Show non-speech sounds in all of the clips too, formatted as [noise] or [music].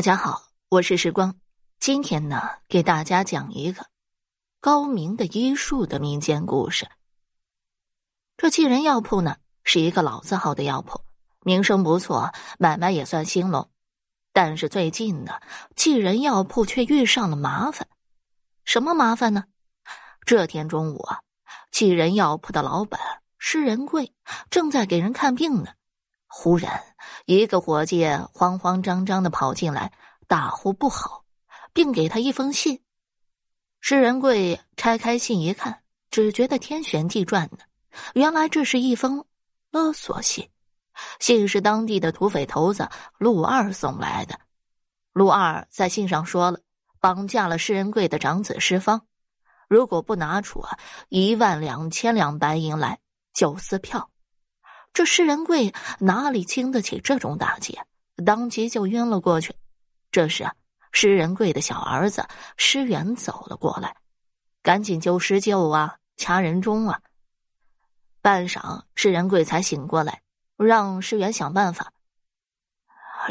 大家好，我是时光。今天呢，给大家讲一个高明的医术的民间故事。这济仁药铺呢，是一个老字号的药铺，名声不错，买卖也算兴隆。但是最近呢，济仁药铺却遇上了麻烦。什么麻烦呢？这天中午啊，济仁药铺的老板施仁贵正在给人看病呢。忽然，一个伙计慌慌张张的跑进来，大呼不好，并给他一封信。施仁贵拆开信一看，只觉得天旋地转呢。原来这是一封勒索信，信是当地的土匪头子陆二送来的。陆二在信上说了，绑架了施仁贵的长子施方，如果不拿出一万两千两白银来，就撕票。这施仁贵哪里经得起这种打击，当即就晕了过去。这时，施仁贵的小儿子施元走了过来，赶紧救施救啊，掐人中啊。半晌，施仁贵才醒过来，让施元想办法。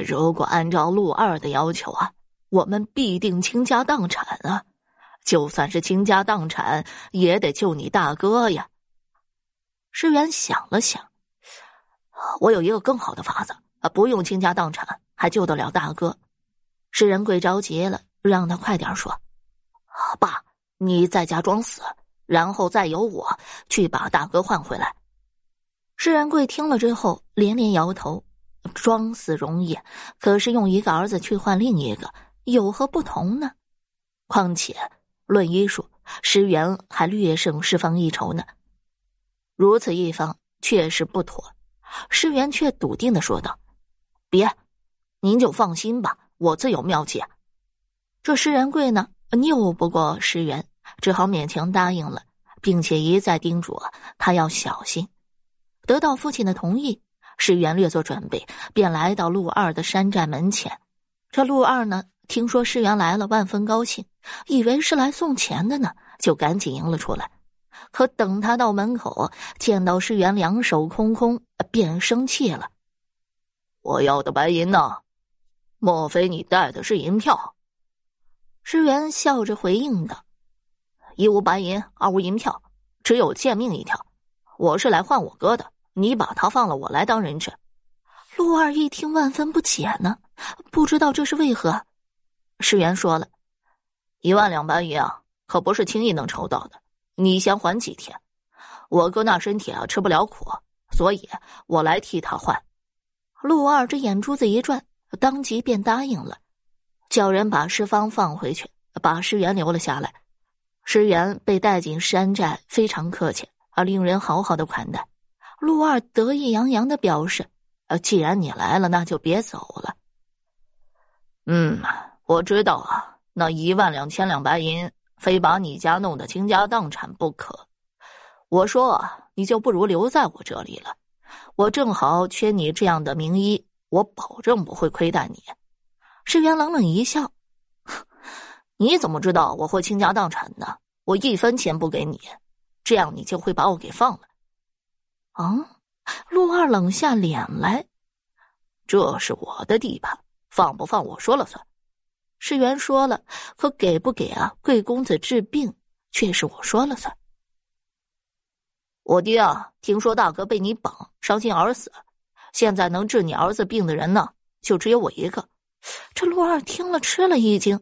如果按照陆二的要求啊，我们必定倾家荡产啊！就算是倾家荡产，也得救你大哥呀。施元想了想。我有一个更好的法子啊，不用倾家荡产，还救得了大哥。施仁贵着急了，让他快点说。爸，你在家装死，然后再由我去把大哥换回来。施仁贵听了之后连连摇头：装死容易，可是用一个儿子去换另一个，有何不同呢？况且论医术，施元还略胜施方一筹呢。如此一方，确实不妥。施元却笃定的说道：“别，您就放心吧，我自有妙计。”这施仁贵呢，拗不过施元，只好勉强答应了，并且一再叮嘱他要小心。得到父亲的同意，施元略作准备，便来到陆二的山寨门前。这陆二呢，听说施元来了，万分高兴，以为是来送钱的呢，就赶紧迎了出来。可等他到门口，见到施元两手空空，便生气了。我要的白银呢？莫非你带的是银票？施元笑着回应道：“一无白银，二无银票，只有贱命一条。我是来换我哥的，你把他放了，我来当人质。”陆二一听，万分不解呢，不知道这是为何。施元说了：“一万两白银啊，可不是轻易能筹到的。”你先缓几天，我哥那身体啊吃不了苦，所以我来替他换。陆二这眼珠子一转，当即便答应了，叫人把施方放回去，把施元留了下来。施元被带进山寨，非常客气，而令人好好的款待。陆二得意洋洋的表示：“呃，既然你来了，那就别走了。”嗯，我知道啊，那一万两千两白银。非把你家弄得倾家荡产不可，我说你就不如留在我这里了。我正好缺你这样的名医，我保证不会亏待你。世元冷冷一笑：“ [laughs] 你怎么知道我会倾家荡产呢？我一分钱不给你，这样你就会把我给放了。”啊！陆二冷下脸来：“这是我的地盘，放不放我说了算。”世元说了，可给不给啊？贵公子治病却是我说了算。我爹啊，听说大哥被你绑，伤心而死，现在能治你儿子病的人呢，就只有我一个。这陆二听了吃了一惊，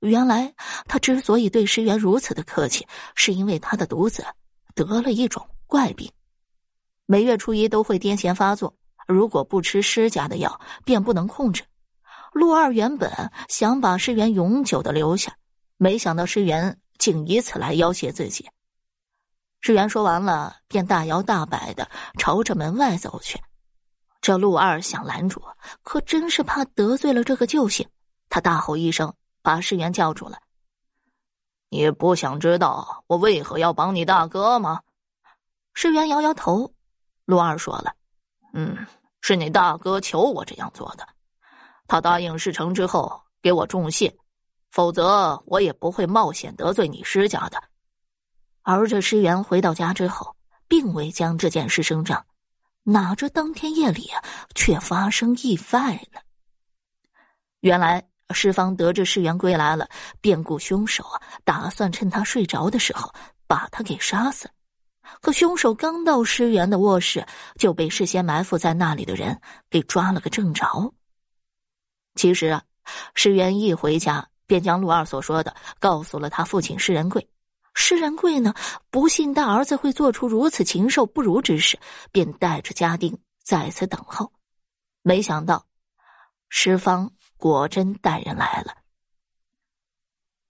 原来他之所以对石元如此的客气，是因为他的独子得了一种怪病，每月初一都会癫痫发作，如果不吃施家的药，便不能控制。陆二原本想把施元永久的留下，没想到施元竟以此来要挟自己。施元说完了，便大摇大摆的朝着门外走去。这陆二想拦住，可真是怕得罪了这个救星。他大吼一声，把施元叫住了：“你不想知道我为何要绑你大哥吗？”施元摇摇头。陆二说了：“嗯，是你大哥求我这样做的。”他答应事成之后给我重谢，否则我也不会冒险得罪你施家的。而这施元回到家之后，并未将这件事声张，哪知当天夜里却发生意外了。原来施方得知世元归来了，便雇凶手啊，打算趁他睡着的时候把他给杀死。可凶手刚到施元的卧室，就被事先埋伏在那里的人给抓了个正着。其实啊，施元一回家，便将陆二所说的告诉了他父亲施仁贵。施仁贵呢，不信大儿子会做出如此禽兽不如之事，便带着家丁在此等候。没想到，施方果真带人来了。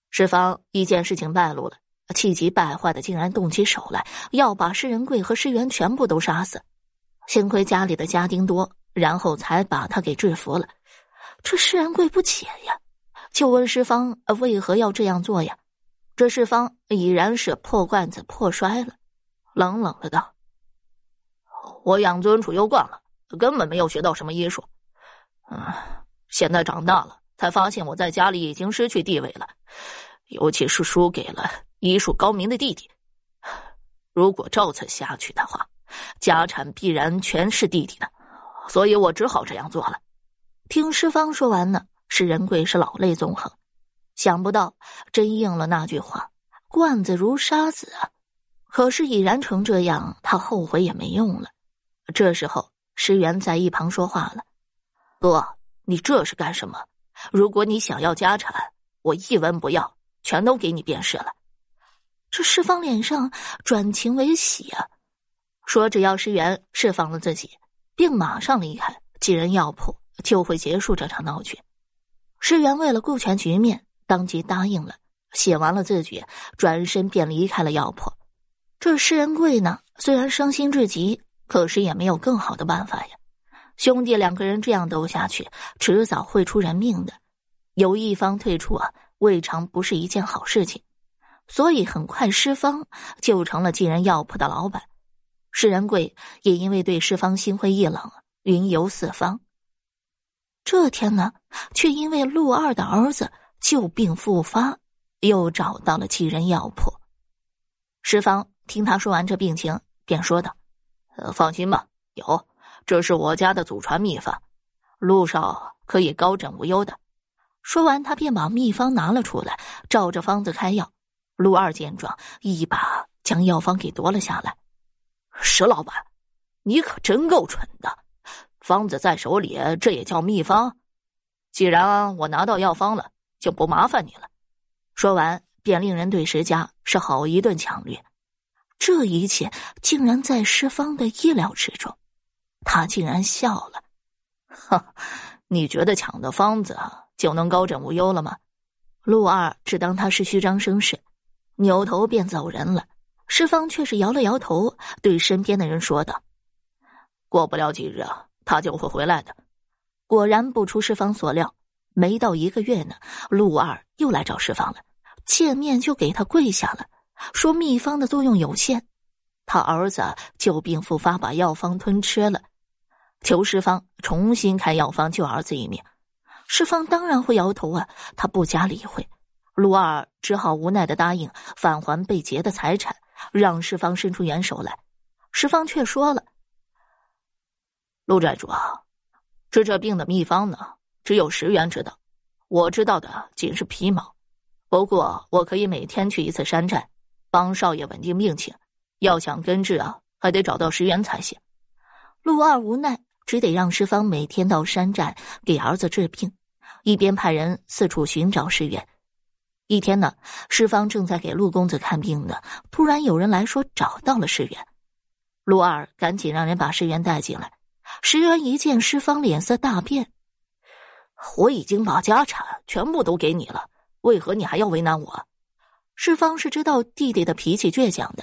施方一见事情败露了。气急败坏的，竟然动起手来，要把施仁贵和施元全部都杀死。幸亏家里的家丁多，然后才把他给制服了。这施仁贵不解呀，就问施方为何要这样做呀？这施方已然是破罐子破摔了，冷冷的道：“我养尊处优惯了，根本没有学到什么医术。嗯，现在长大了，才发现我在家里已经失去地位了，尤其是输给了。”医术高明的弟弟，如果照此下去的话，家产必然全是弟弟的，所以我只好这样做了。听施方说完呢，施仁贵是老泪纵横，想不到真应了那句话：“罐子如沙子啊！”可是已然成这样，他后悔也没用了。这时候，石原在一旁说话了：“哥，你这是干什么？如果你想要家产，我一文不要，全都给你便是了。”这施方脸上转晴为喜啊，说只要石原释放了自己，并马上离开寄人药铺，就会结束这场闹剧。石原为了顾全局面，当即答应了，写完了字据，转身便离开了药铺。这施仁贵呢，虽然伤心至极，可是也没有更好的办法呀。兄弟两个人这样斗下去，迟早会出人命的。有一方退出啊，未尝不是一件好事情。所以很快，施方就成了寄人药铺的老板。施仁贵也因为对施方心灰意冷，云游四方。这天呢，却因为陆二的儿子旧病复发，又找到了几人药铺。石方听他说完这病情，便说道：“呃，放心吧，有，这是我家的祖传秘方，陆少可以高枕无忧的。”说完，他便把秘方拿了出来，照着方子开药。陆二见状，一把将药方给夺了下来。石老板，你可真够蠢的！方子在手里，这也叫秘方？既然我拿到药方了，就不麻烦你了。说完，便令人对石家是好一顿抢掠。这一切竟然在施方的意料之中，他竟然笑了。哈，你觉得抢的方子就能高枕无忧了吗？陆二只当他是虚张声势。扭头便走人了，施方却是摇了摇头，对身边的人说道：“过不了几日啊，他就会回来的。”果然不出施方所料，没到一个月呢，陆二又来找施方了，见面就给他跪下了，说秘方的作用有限，他儿子旧病复发，把药方吞吃了，求施方重新开药方救儿子一命。施方当然会摇头啊，他不加理会。陆二只好无奈的答应返还被劫的财产，让石方伸出援手来。石方却说了：“陆寨主啊，治这病的秘方呢，只有石原知道，我知道的仅是皮毛。不过我可以每天去一次山寨，帮少爷稳定病情。要想根治啊，还得找到石原才行。”陆二无奈，只得让石方每天到山寨给儿子治病，一边派人四处寻找石原。一天呢，石方正在给陆公子看病呢，突然有人来说找到了石原，陆二赶紧让人把石原带进来。石原一见施方，脸色大变：“我已经把家产全部都给你了，为何你还要为难我？”施方是知道弟弟的脾气倔强的，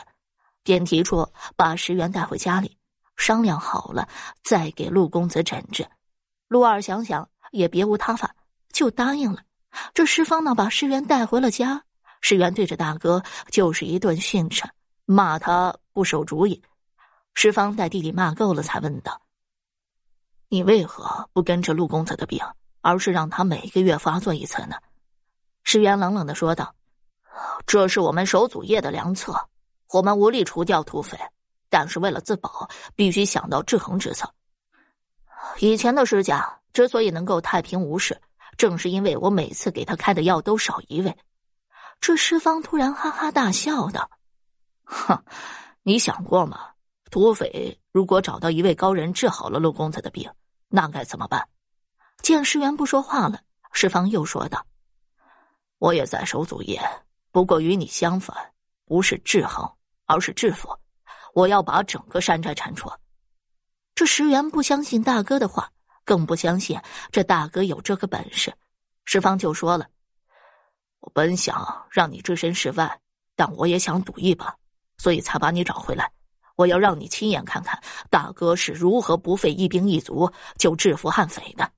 便提出把石原带回家里，商量好了再给陆公子诊治。陆二想想也别无他法，就答应了。这施方呢，把石原带回了家。石原对着大哥就是一顿训斥，骂他不守主意。施方待弟弟骂够了，才问道：“你为何不跟着陆公子的病，而是让他每个月发作一次呢？”石原冷冷的说道：“这是我们守祖业的良策，我们无力除掉土匪，但是为了自保，必须想到制衡之策。以前的施家之所以能够太平无事。”正是因为我每次给他开的药都少一味。这施方突然哈哈大笑道：“哼，你想过吗？土匪如果找到一位高人治好了陆公子的病，那该怎么办？”见石原不说话了，石方又说道：“我也在守祖业，不过与你相反，不是制衡，而是制服。我要把整个山寨铲除。”这石原不相信大哥的话，更不相信这大哥有这个本事。石方就说了。我本想让你置身事外，但我也想赌一把，所以才把你找回来。我要让你亲眼看看大哥是如何不费一兵一卒就制服悍匪的。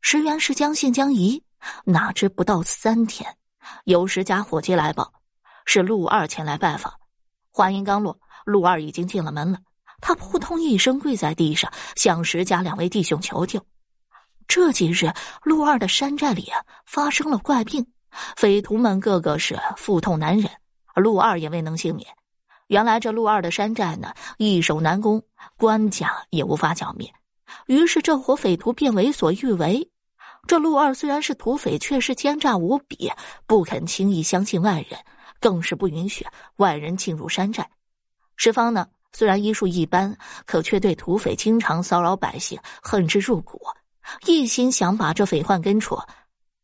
石原是将信将疑，哪知不到三天，有石家伙计来报，是陆二前来拜访。话音刚落，陆二已经进了门了。他扑通一声跪在地上，向石家两位弟兄求救。这几日，陆二的山寨里啊发生了怪病。匪徒们个个是腹痛难忍，而陆二也未能幸免。原来这陆二的山寨呢，易守难攻，官家也无法剿灭。于是这伙匪徒便为所欲为。这陆二虽然是土匪，却是奸诈无比，不肯轻易相信外人，更是不允许外人进入山寨。石方呢，虽然医术一般，可却对土匪经常骚扰百姓恨之入骨，一心想把这匪患根除。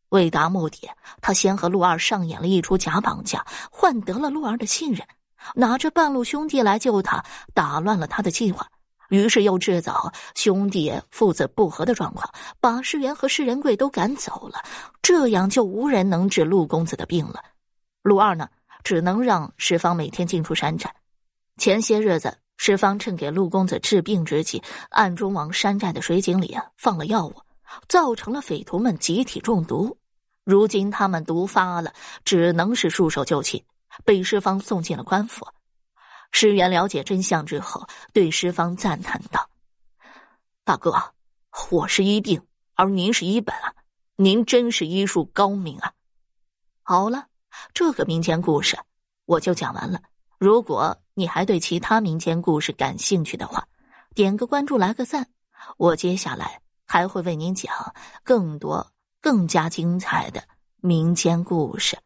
为达目的，他先和陆二上演了一出假绑架，换得了陆二的信任，拿着半路兄弟来救他，打乱了他的计划。于是又制造兄弟父子不和的状况，把世元和世仁贵都赶走了，这样就无人能治陆公子的病了。陆二呢，只能让石方每天进出山寨。前些日子，石方趁给陆公子治病之际，暗中往山寨的水井里放了药物。造成了匪徒们集体中毒，如今他们毒发了，只能是束手就擒，被施方送进了官府。石原了解真相之后，对施方赞叹道：“大哥，我是医病，而您是医本啊，您真是医术高明啊！”好了，这个民间故事我就讲完了。如果你还对其他民间故事感兴趣的话，点个关注，来个赞，我接下来。还会为您讲更多、更加精彩的民间故事。